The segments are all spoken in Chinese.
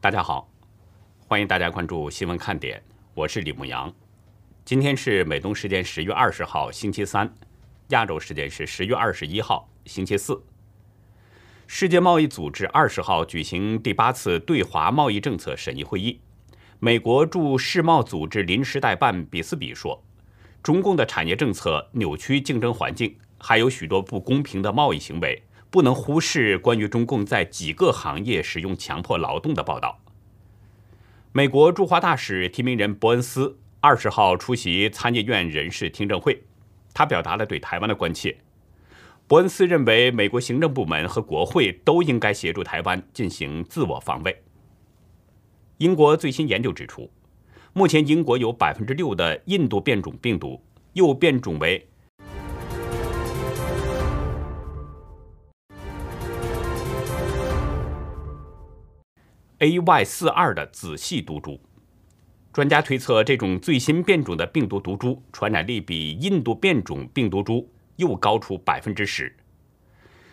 大家好，欢迎大家关注新闻看点，我是李牧阳。今天是美东时间十月二十号星期三，亚洲时间是十月二十一号星期四。世界贸易组织二十号举行第八次对华贸易政策审议会议，美国驻世贸组织临时代办比斯比说，中共的产业政策扭曲竞争环境，还有许多不公平的贸易行为。不能忽视关于中共在几个行业使用强迫劳动的报道。美国驻华大使提名人伯恩斯二十号出席参议院人事听证会，他表达了对台湾的关切。伯恩斯认为，美国行政部门和国会都应该协助台湾进行自我防卫。英国最新研究指出，目前英国有百分之六的印度变种病毒又变种为。AY 四二的子系毒株，专家推测，这种最新变种的病毒毒株传染力比印度变种病毒株又高出百分之十。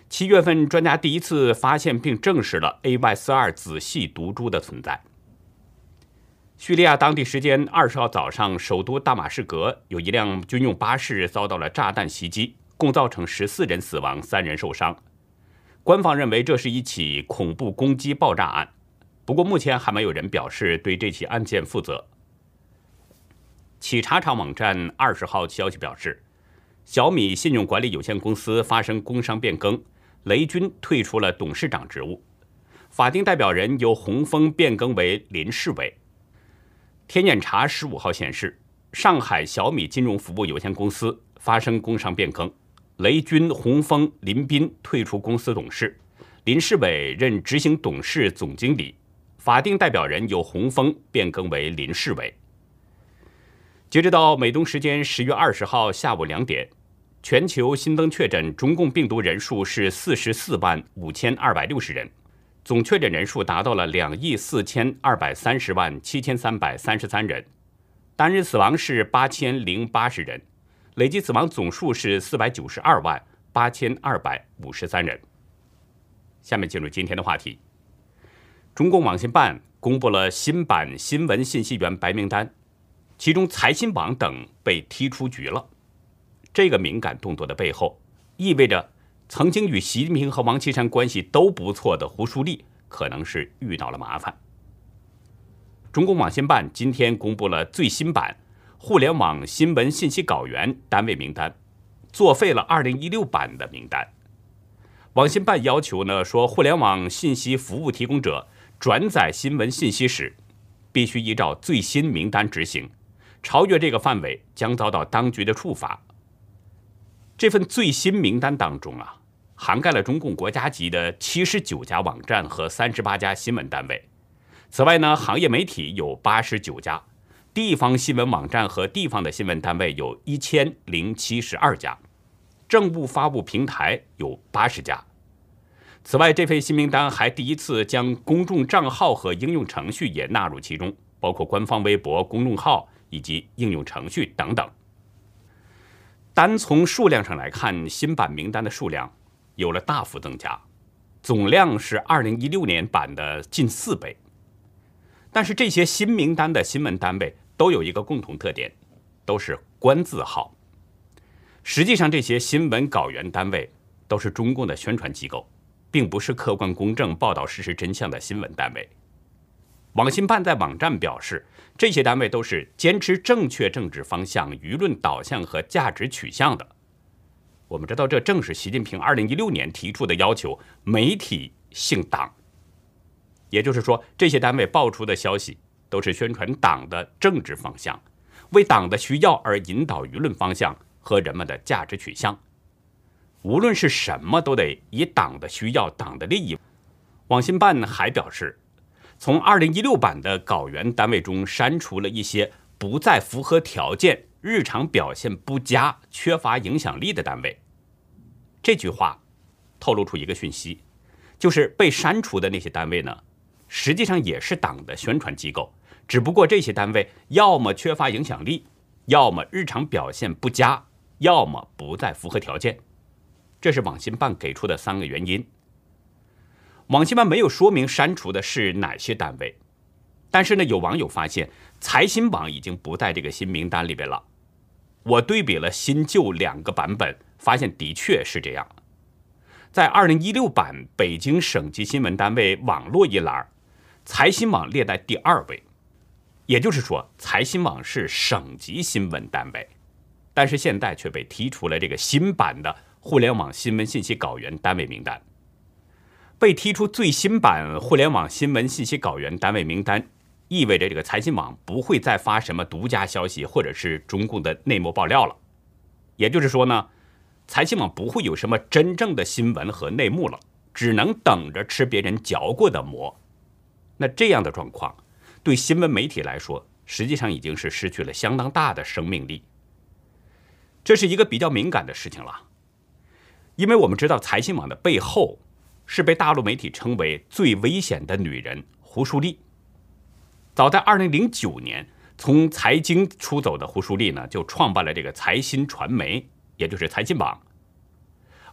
七月份，专家第一次发现并证实了 AY 四二子系毒株的存在。叙利亚当地时间二十号早上，首都大马士革有一辆军用巴士遭到了炸弹袭击，共造成十四人死亡，三人受伤。官方认为这是一起恐怖攻击爆炸案。不过，目前还没有人表示对这起案件负责。企查查网站二十号消息表示，小米信用管理有限公司发生工商变更，雷军退出了董事长职务，法定代表人由洪峰变更为林世伟。天眼查十五号显示，上海小米金融服务有限公司发生工商变更，雷军、洪峰、林斌退出公司董事，林世伟任执行董事、总经理。法定代表人由洪峰变更为林世伟。截止到美东时间十月二十号下午两点，全球新增确诊中共病毒人数是四十四万五千二百六十人，总确诊人数达到了两亿四千二百三十万七千三百三十三人，单日死亡是八千零八十人，累计死亡总数是四百九十二万八千二百五十三人。下面进入今天的话题。中共网信办公布了新版新闻信息源白名单，其中财新网等被踢出局了。这个敏感动作的背后，意味着曾经与习近平和王岐山关系都不错的胡树立可能是遇到了麻烦。中共网信办今天公布了最新版互联网新闻信息稿源单位名单，作废了2016版的名单。网信办要求呢说，互联网信息服务提供者。转载新闻信息时，必须依照最新名单执行，超越这个范围将遭到当局的处罚。这份最新名单当中啊，涵盖了中共国家级的七十九家网站和三十八家新闻单位。此外呢，行业媒体有八十九家，地方新闻网站和地方的新闻单位有一千零七十二家，政务发布平台有八十家。此外，这份新名单还第一次将公众账号和应用程序也纳入其中，包括官方微博、公众号以及应用程序等等。单从数量上来看，新版名单的数量有了大幅增加，总量是2016年版的近四倍。但是，这些新名单的新闻单位都有一个共同特点，都是官字号。实际上，这些新闻稿源单位都是中共的宣传机构。并不是客观公正报道事实真相的新闻单位。网信办在网站表示，这些单位都是坚持正确政治方向、舆论导向和价值取向的。我们知道，这正是习近平2016年提出的要求：媒体姓党。也就是说，这些单位爆出的消息都是宣传党的政治方向，为党的需要而引导舆论方向和人们的价值取向。无论是什么，都得以党的需要、党的利益。网信办还表示，从2016版的稿源单位中删除了一些不再符合条件、日常表现不佳、缺乏影响力的单位。这句话透露出一个讯息，就是被删除的那些单位呢，实际上也是党的宣传机构，只不过这些单位要么缺乏影响力，要么日常表现不佳，要么不再符合条件。这是网信办给出的三个原因。网信办没有说明删除的是哪些单位，但是呢，有网友发现财新网已经不在这个新名单里边了。我对比了新旧两个版本，发现的确是这样。在二零一六版北京省级新闻单位网络一栏，财新网列在第二位，也就是说，财新网是省级新闻单位，但是现在却被踢出了这个新版的互联网新闻信息稿源单位名单。被踢出最新版互联网新闻信息稿源单位名单。意味着这个财新网不会再发什么独家消息或者是中共的内幕爆料了，也就是说呢，财新网不会有什么真正的新闻和内幕了，只能等着吃别人嚼过的馍。那这样的状况，对新闻媒体来说，实际上已经是失去了相当大的生命力。这是一个比较敏感的事情了，因为我们知道财新网的背后是被大陆媒体称为最危险的女人胡舒丽。早在二零零九年，从财经出走的胡舒丽呢，就创办了这个财新传媒，也就是财新网。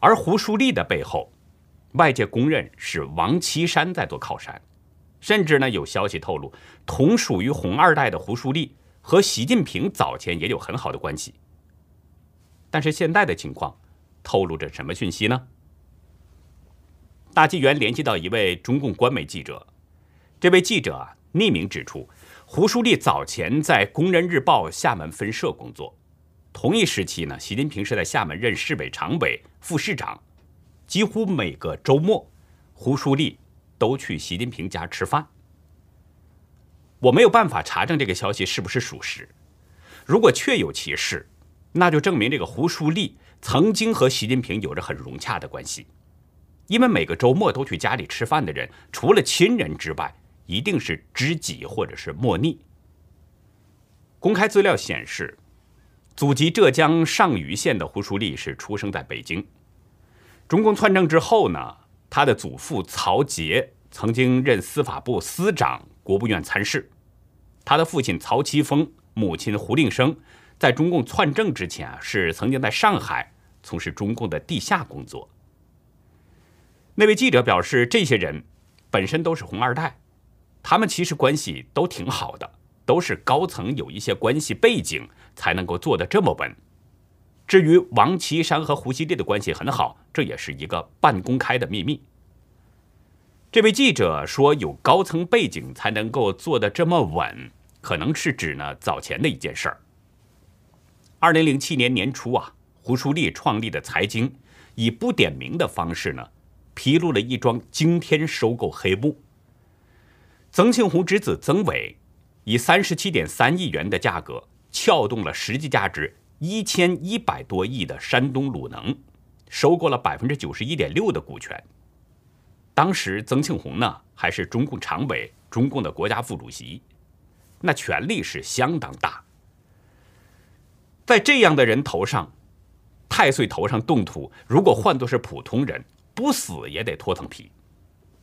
而胡舒丽的背后，外界公认是王岐山在做靠山，甚至呢有消息透露，同属于红二代的胡舒丽和习近平早前也有很好的关系。但是现在的情况透露着什么讯息呢？大纪元联系到一位中共官媒记者，这位记者。匿名指出，胡舒立早前在《工人日报》厦门分社工作，同一时期呢，习近平是在厦门任市委常委、副市长，几乎每个周末，胡舒立都去习近平家吃饭。我没有办法查证这个消息是不是属实，如果确有其事，那就证明这个胡舒立曾经和习近平有着很融洽的关系，因为每个周末都去家里吃饭的人，除了亲人之外。一定是知己或者是莫逆。公开资料显示，祖籍浙江上虞县的胡舒立是出生在北京。中共篡政之后呢，他的祖父曹杰曾经任司法部司长、国务院参事。他的父亲曹奇峰、母亲胡令生，在中共篡政之前啊，是曾经在上海从事中共的地下工作。那位记者表示，这些人本身都是红二代。他们其实关系都挺好的，都是高层有一些关系背景才能够做得这么稳。至于王岐山和胡锡烈的关系很好，这也是一个半公开的秘密。这位记者说，有高层背景才能够做得这么稳，可能是指呢早前的一件事儿。二零零七年年初啊，胡舒立创立的财经以不点名的方式呢，披露了一桩惊天收购黑幕。曾庆红之子曾伟以三十七点三亿元的价格撬动了实际价值一千一百多亿的山东鲁能，收购了百分之九十一点六的股权。当时曾庆红呢还是中共常委、中共的国家副主席，那权力是相当大。在这样的人头上，太岁头上动土，如果换作是普通人，不死也得脱层皮。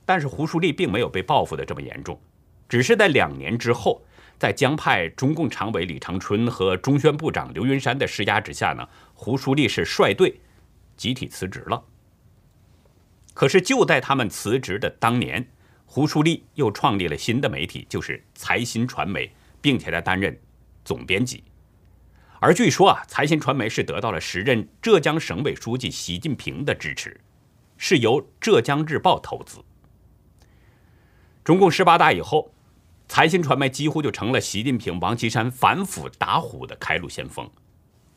但是胡舒立并没有被报复的这么严重，只是在两年之后，在江派中共常委李长春和中宣部长刘云山的施压之下呢，胡舒立是率队集体辞职了。可是就在他们辞职的当年，胡舒立又创立了新的媒体，就是财新传媒，并且在担任总编辑。而据说啊，财新传媒是得到了时任浙江省委书记习近平的支持，是由浙江日报投资。中共十八大以后，财新传媒几乎就成了习近平、王岐山反腐打虎的开路先锋。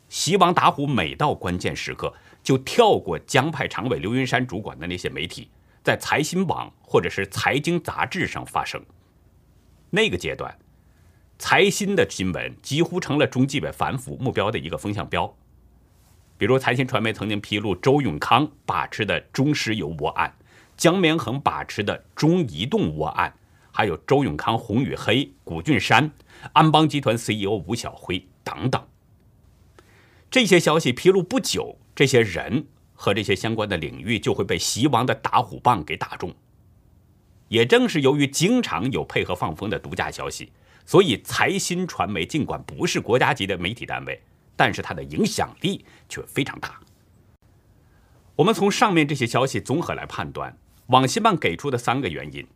习王打虎每到关键时刻，就跳过江派常委刘云山主管的那些媒体，在财新网或者是财经杂志上发声。那个阶段，财新的新闻几乎成了中纪委反腐目标的一个风向标。比如，财新传媒曾经披露周永康把持的中石油窝案。江绵恒把持的中移动窝案，还有周永康、洪宇黑、古俊山、安邦集团 CEO 吴晓辉等等，这些消息披露不久，这些人和这些相关的领域就会被习王的打虎棒给打中。也正是由于经常有配合放风的独家消息，所以财新传媒尽管不是国家级的媒体单位，但是它的影响力却非常大。我们从上面这些消息综合来判断。网信办给出的三个原因：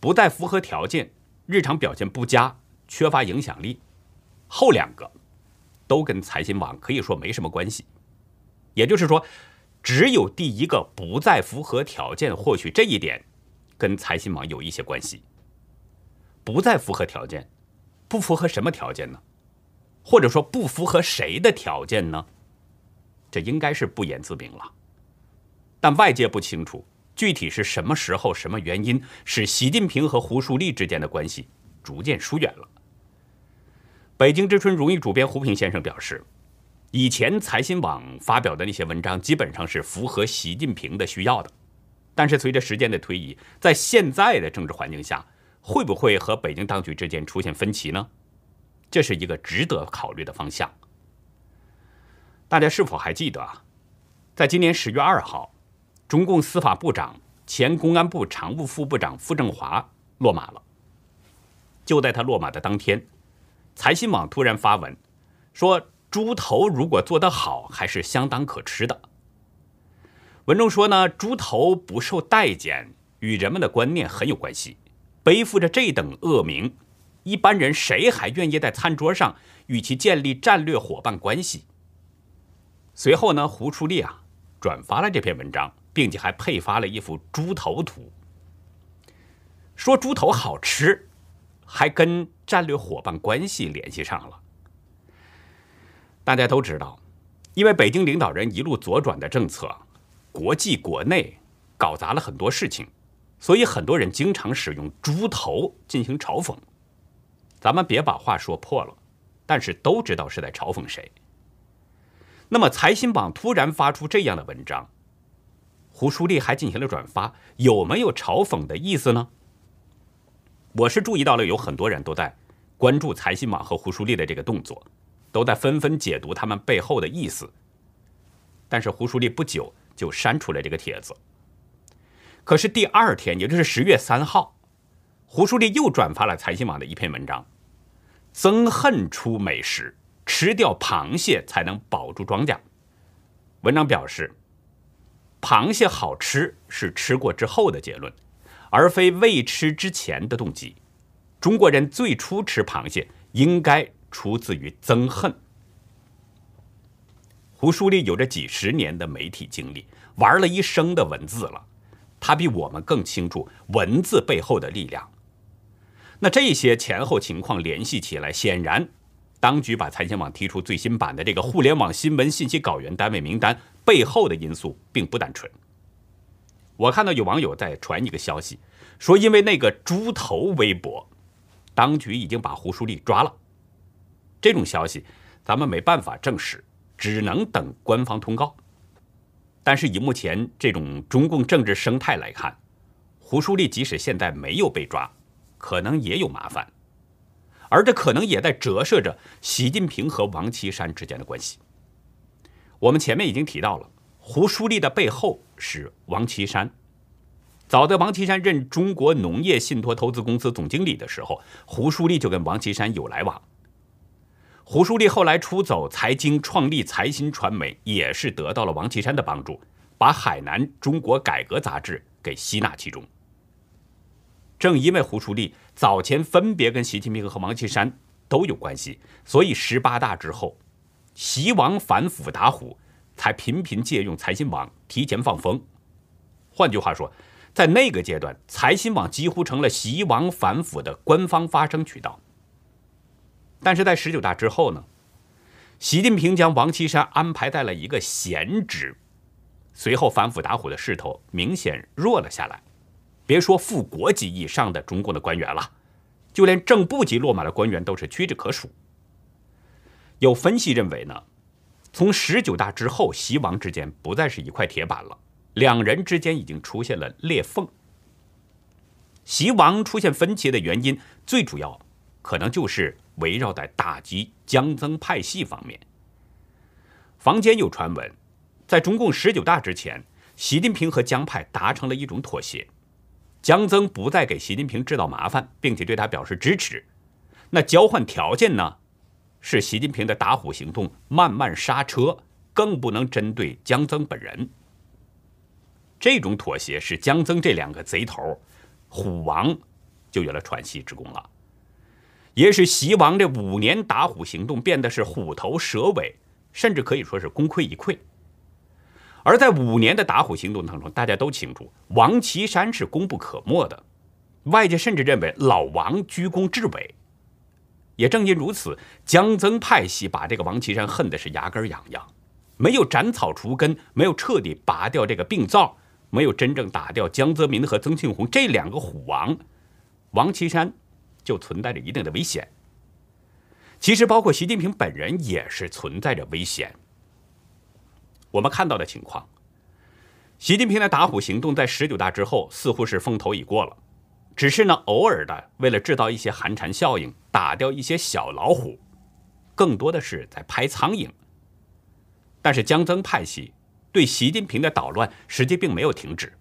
不再符合条件、日常表现不佳、缺乏影响力。后两个都跟财新网可以说没什么关系。也就是说，只有第一个不再符合条件，或许这一点跟财新网有一些关系。不再符合条件，不符合什么条件呢？或者说不符合谁的条件呢？这应该是不言自明了。但外界不清楚具体是什么时候、什么原因使习近平和胡树立之间的关系逐渐疏远了。北京之春荣誉主编胡平先生表示，以前财新网发表的那些文章基本上是符合习近平的需要的，但是随着时间的推移，在现在的政治环境下，会不会和北京当局之间出现分歧呢？这是一个值得考虑的方向。大家是否还记得啊？在今年十月二号，中共司法部长、前公安部常务副部长傅政华落马了。就在他落马的当天，财新网突然发文说：“猪头如果做得好，还是相当可吃的。”文中说呢，猪头不受待见，与人们的观念很有关系，背负着这等恶名。一般人谁还愿意在餐桌上与其建立战略伙伴关系？随后呢，胡舒立啊转发了这篇文章，并且还配发了一幅猪头图，说猪头好吃，还跟战略伙伴关系联系上了。大家都知道，因为北京领导人一路左转的政策，国际国内搞砸了很多事情，所以很多人经常使用猪头进行嘲讽。咱们别把话说破了，但是都知道是在嘲讽谁。那么财新网突然发出这样的文章，胡舒立还进行了转发，有没有嘲讽的意思呢？我是注意到了，有很多人都在关注财新网和胡舒立的这个动作，都在纷纷解读他们背后的意思。但是胡舒立不久就删除了这个帖子。可是第二天，也就是十月三号，胡舒立又转发了财新网的一篇文章。憎恨出美食，吃掉螃蟹才能保住庄稼。文章表示，螃蟹好吃是吃过之后的结论，而非未吃之前的动机。中国人最初吃螃蟹应该出自于憎恨。胡舒立有着几十年的媒体经历，玩了一生的文字了，他比我们更清楚文字背后的力量。那这些前后情况联系起来，显然，当局把财新网提出最新版的这个互联网新闻信息稿源单位名单背后的因素并不单纯。我看到有网友在传一个消息，说因为那个猪头微博，当局已经把胡舒立抓了。这种消息咱们没办法证实，只能等官方通告。但是以目前这种中共政治生态来看，胡舒立即使现在没有被抓。可能也有麻烦，而这可能也在折射着习近平和王岐山之间的关系。我们前面已经提到了，胡舒立的背后是王岐山。早在王岐山任中国农业信托投资公司总经理的时候，胡舒立就跟王岐山有来往。胡舒立后来出走财经，创立财新传媒，也是得到了王岐山的帮助，把海南中国改革杂志给吸纳其中。正因为胡舒立早前分别跟习近平和王岐山都有关系，所以十八大之后，习王反腐打虎才频频借用财新网提前放风。换句话说，在那个阶段，财新网几乎成了习王反腐的官方发声渠道。但是在十九大之后呢，习近平将王岐山安排在了一个闲职，随后反腐打虎的势头明显弱了下来。别说副国级以上的中共的官员了，就连正部级落马的官员都是屈指可数。有分析认为呢，从十九大之后，习王之间不再是一块铁板了，两人之间已经出现了裂缝。习王出现分歧的原因，最主要可能就是围绕在打击江增派系方面。坊间有传闻，在中共十九大之前，习近平和江派达成了一种妥协。江增不再给习近平制造麻烦，并且对他表示支持。那交换条件呢？是习近平的打虎行动慢慢刹车，更不能针对江增本人。这种妥协使江曾这两个贼头，虎王就有了喘息之功了，也使习王这五年打虎行动变得是虎头蛇尾，甚至可以说是功亏一篑。而在五年的打虎行动当中，大家都清楚王岐山是功不可没的，外界甚至认为老王居功至伟。也正因如此，江曾派系把这个王岐山恨的是牙根痒痒，没有斩草除根，没有彻底拔掉这个病灶，没有真正打掉江泽民和曾庆红这两个虎王，王岐山就存在着一定的危险。其实，包括习近平本人也是存在着危险。我们看到的情况，习近平的打虎行动在十九大之后似乎是风头已过了。只是呢，偶尔的为了制造一些寒蝉效应，打掉一些小老虎，更多的是在拍苍蝇。但是江曾派系对习近平的捣乱实际并没有停止，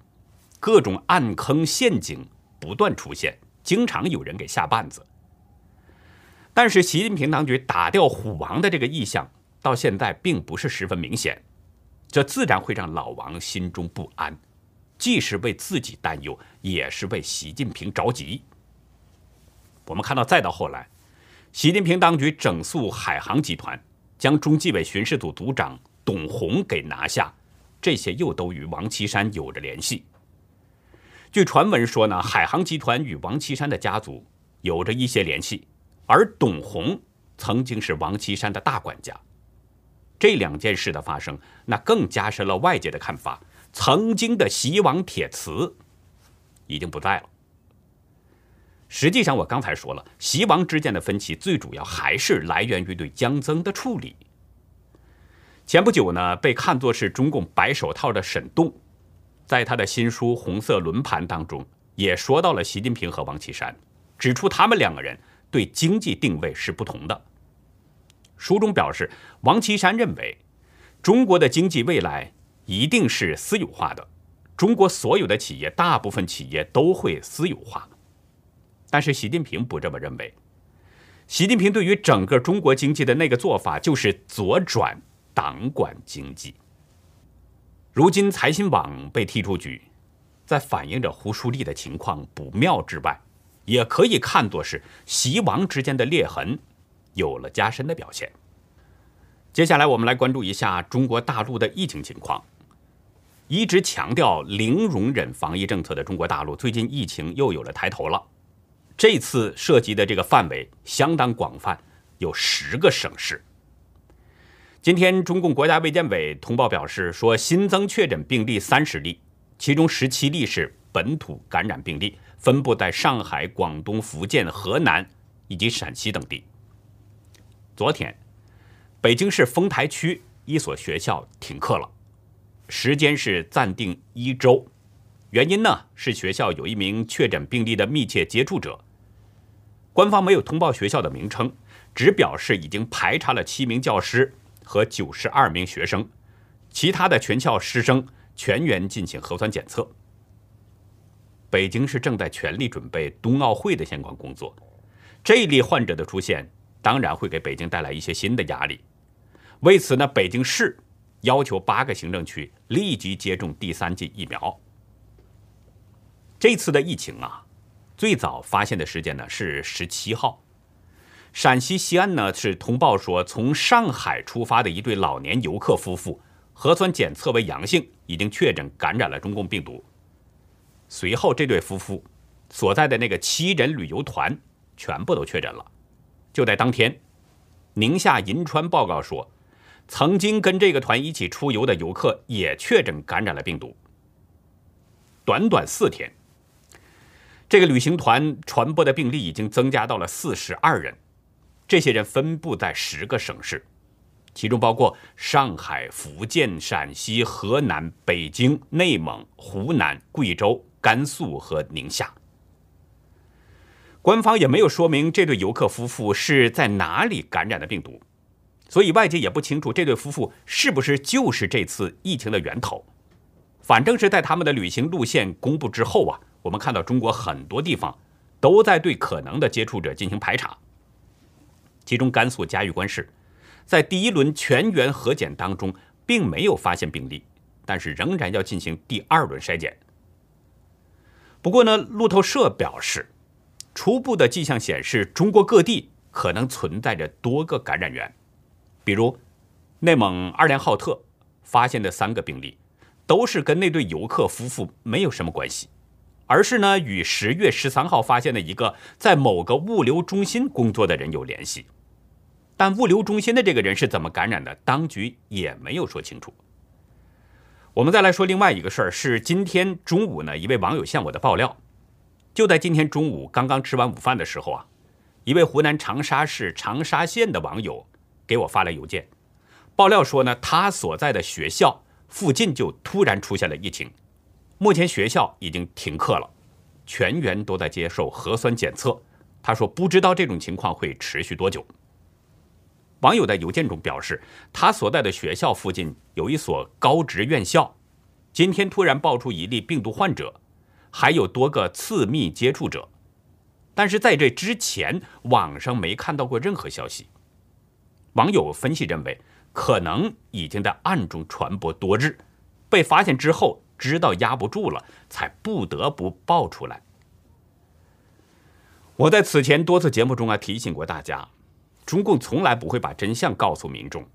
各种暗坑陷阱不断出现，经常有人给下绊子。但是习近平当局打掉虎王的这个意向到现在并不是十分明显，这自然会让老王心中不安。既是为自己担忧，也是为习近平着急。我们看到，再到后来，习近平当局整肃海航集团，将中纪委巡视组组长董洪给拿下，这些又都与王岐山有着联系。据传闻说呢，海航集团与王岐山的家族有着一些联系，而董洪曾经是王岐山的大管家。这两件事的发生，那更加深了外界的看法。曾经的习王铁磁已经不在了。实际上，我刚才说了，习王之间的分歧最主要还是来源于对江曾的处理。前不久呢，被看作是中共白手套的沈栋，在他的新书《红色轮盘》当中，也说到了习近平和王岐山，指出他们两个人对经济定位是不同的。书中表示，王岐山认为中国的经济未来。一定是私有化的，中国所有的企业，大部分企业都会私有化。但是习近平不这么认为。习近平对于整个中国经济的那个做法，就是左转党管经济。如今财新网被踢出局，在反映着胡舒立的情况不妙之外，也可以看作是习王之间的裂痕有了加深的表现。接下来我们来关注一下中国大陆的疫情情况。一直强调零容忍防疫政策的中国大陆，最近疫情又有了抬头了。这次涉及的这个范围相当广泛，有十个省市。今天，中共国家卫健委通报表示说，新增确诊病例三十例，其中十七例是本土感染病例，分布在上海、广东、福建、河南以及陕西等地。昨天，北京市丰台区一所学校停课了。时间是暂定一周，原因呢是学校有一名确诊病例的密切接触者。官方没有通报学校的名称，只表示已经排查了七名教师和九十二名学生，其他的全校师生全员进行核酸检测。北京市正在全力准备冬奥会的相关工作，这一例患者的出现当然会给北京带来一些新的压力。为此呢，北京市。要求八个行政区立即接种第三剂疫苗。这次的疫情啊，最早发现的时间呢是十七号，陕西西安呢是通报说，从上海出发的一对老年游客夫妇核酸检测为阳性，已经确诊感染了中共病毒。随后，这对夫妇所在的那个七人旅游团全部都确诊了。就在当天，宁夏银川报告说。曾经跟这个团一起出游的游客也确诊感染了病毒。短短四天，这个旅行团传播的病例已经增加到了四十二人。这些人分布在十个省市，其中包括上海、福建、陕西、河南、北京、内蒙、湖南、贵州、甘肃和宁夏。官方也没有说明这对游客夫妇是在哪里感染的病毒。所以外界也不清楚这对夫妇是不是就是这次疫情的源头。反正是在他们的旅行路线公布之后啊，我们看到中国很多地方都在对可能的接触者进行排查。其中甘肃嘉峪关市在第一轮全员核检当中并没有发现病例，但是仍然要进行第二轮筛检。不过呢，路透社表示，初步的迹象显示，中国各地可能存在着多个感染源，比如内蒙二连浩特发现的三个病例，都是跟那对游客夫妇没有什么关系。而是呢，与十月十三号发现的一个在某个物流中心工作的人有联系，但物流中心的这个人是怎么感染的，当局也没有说清楚。我们再来说另外一个事儿，是今天中午呢，一位网友向我的爆料，就在今天中午刚刚吃完午饭的时候啊，一位湖南长沙市长沙县的网友给我发来邮件，爆料说呢，他所在的学校附近就突然出现了疫情。目前学校已经停课了，全员都在接受核酸检测。他说不知道这种情况会持续多久。网友在邮件中表示，他所在的学校附近有一所高职院校，今天突然爆出一例病毒患者，还有多个次密接触者，但是在这之前，网上没看到过任何消息。网友分析认为，可能已经在暗中传播多日，被发现之后。知道压不住了，才不得不爆出来。我在此前多次节目中啊提醒过大家，中共从来不会把真相告诉民众，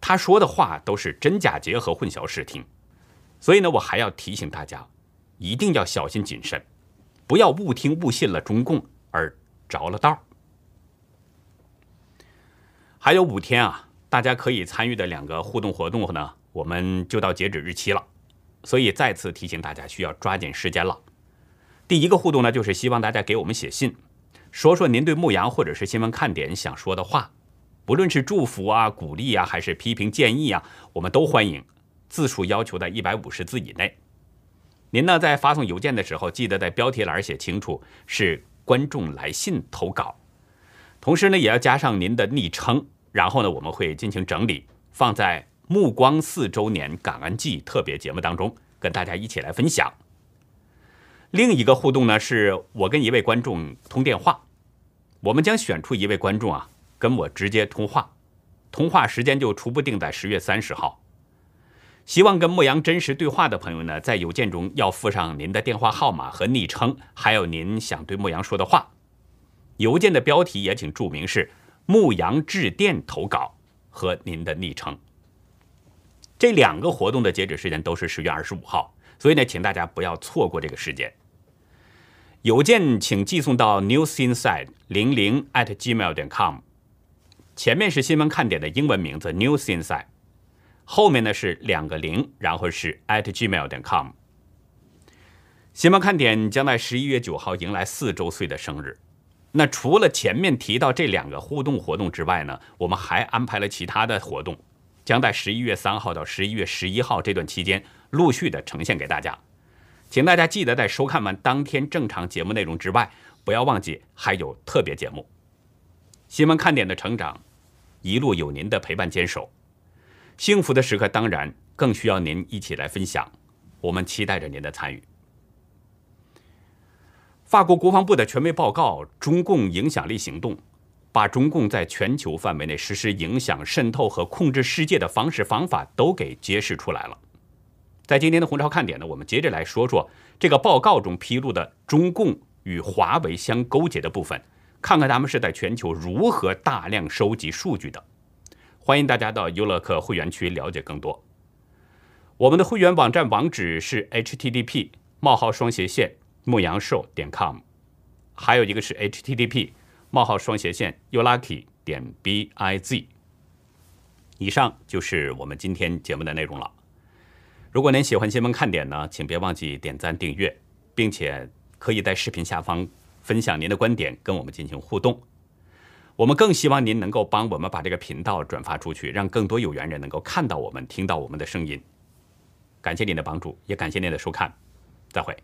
他说的话都是真假结合、混淆视听。所以呢，我还要提醒大家，一定要小心谨慎，不要误听误信了中共而着了道。还有五天啊，大家可以参与的两个互动活动呢，我们就到截止日期了。所以再次提醒大家，需要抓紧时间了。第一个互动呢，就是希望大家给我们写信，说说您对牧羊或者是新闻看点想说的话，不论是祝福啊、鼓励啊，还是批评建议啊，我们都欢迎。字数要求在一百五十字以内。您呢，在发送邮件的时候，记得在标题栏写清楚是观众来信投稿，同时呢，也要加上您的昵称，然后呢，我们会进行整理，放在。目光四周年感恩季特别节目当中，跟大家一起来分享。另一个互动呢，是我跟一位观众通电话，我们将选出一位观众啊，跟我直接通话，通话时间就初步定在十月三十号。希望跟牧羊真实对话的朋友呢，在邮件中要附上您的电话号码和昵称，还有您想对牧羊说的话。邮件的标题也请注明是“牧羊致电投稿”和您的昵称。这两个活动的截止时间都是十月二十五号，所以呢，请大家不要错过这个时间。邮件请寄送到 newsinside 零零 at gmail 点 com，前面是新闻看点的英文名字 newsinside，后面呢是两个零，然后是 at gmail 点 com。新闻看点将在十一月九号迎来四周岁的生日。那除了前面提到这两个互动活动之外呢，我们还安排了其他的活动。将在十一月三号到十一月十一号这段期间陆续的呈现给大家，请大家记得在收看完当天正常节目内容之外，不要忘记还有特别节目。新闻看点的成长，一路有您的陪伴坚守，幸福的时刻当然更需要您一起来分享。我们期待着您的参与。法国国防部的权威报告《中共影响力行动》。把中共在全球范围内实施影响、渗透和控制世界的方式方法都给揭示出来了。在今天的红潮看点呢，我们接着来说说这个报告中披露的中共与华为相勾结的部分，看看他们是在全球如何大量收集数据的。欢迎大家到优乐客会员区了解更多。我们的会员网站网址是 http: 冒号双斜线牧羊兽点 com，还有一个是 http。冒号双斜线 u lucky 点 b i z。以上就是我们今天节目的内容了。如果您喜欢新闻看点呢，请别忘记点赞订阅，并且可以在视频下方分享您的观点，跟我们进行互动。我们更希望您能够帮我们把这个频道转发出去，让更多有缘人能够看到我们、听到我们的声音。感谢您的帮助，也感谢您的收看，再会。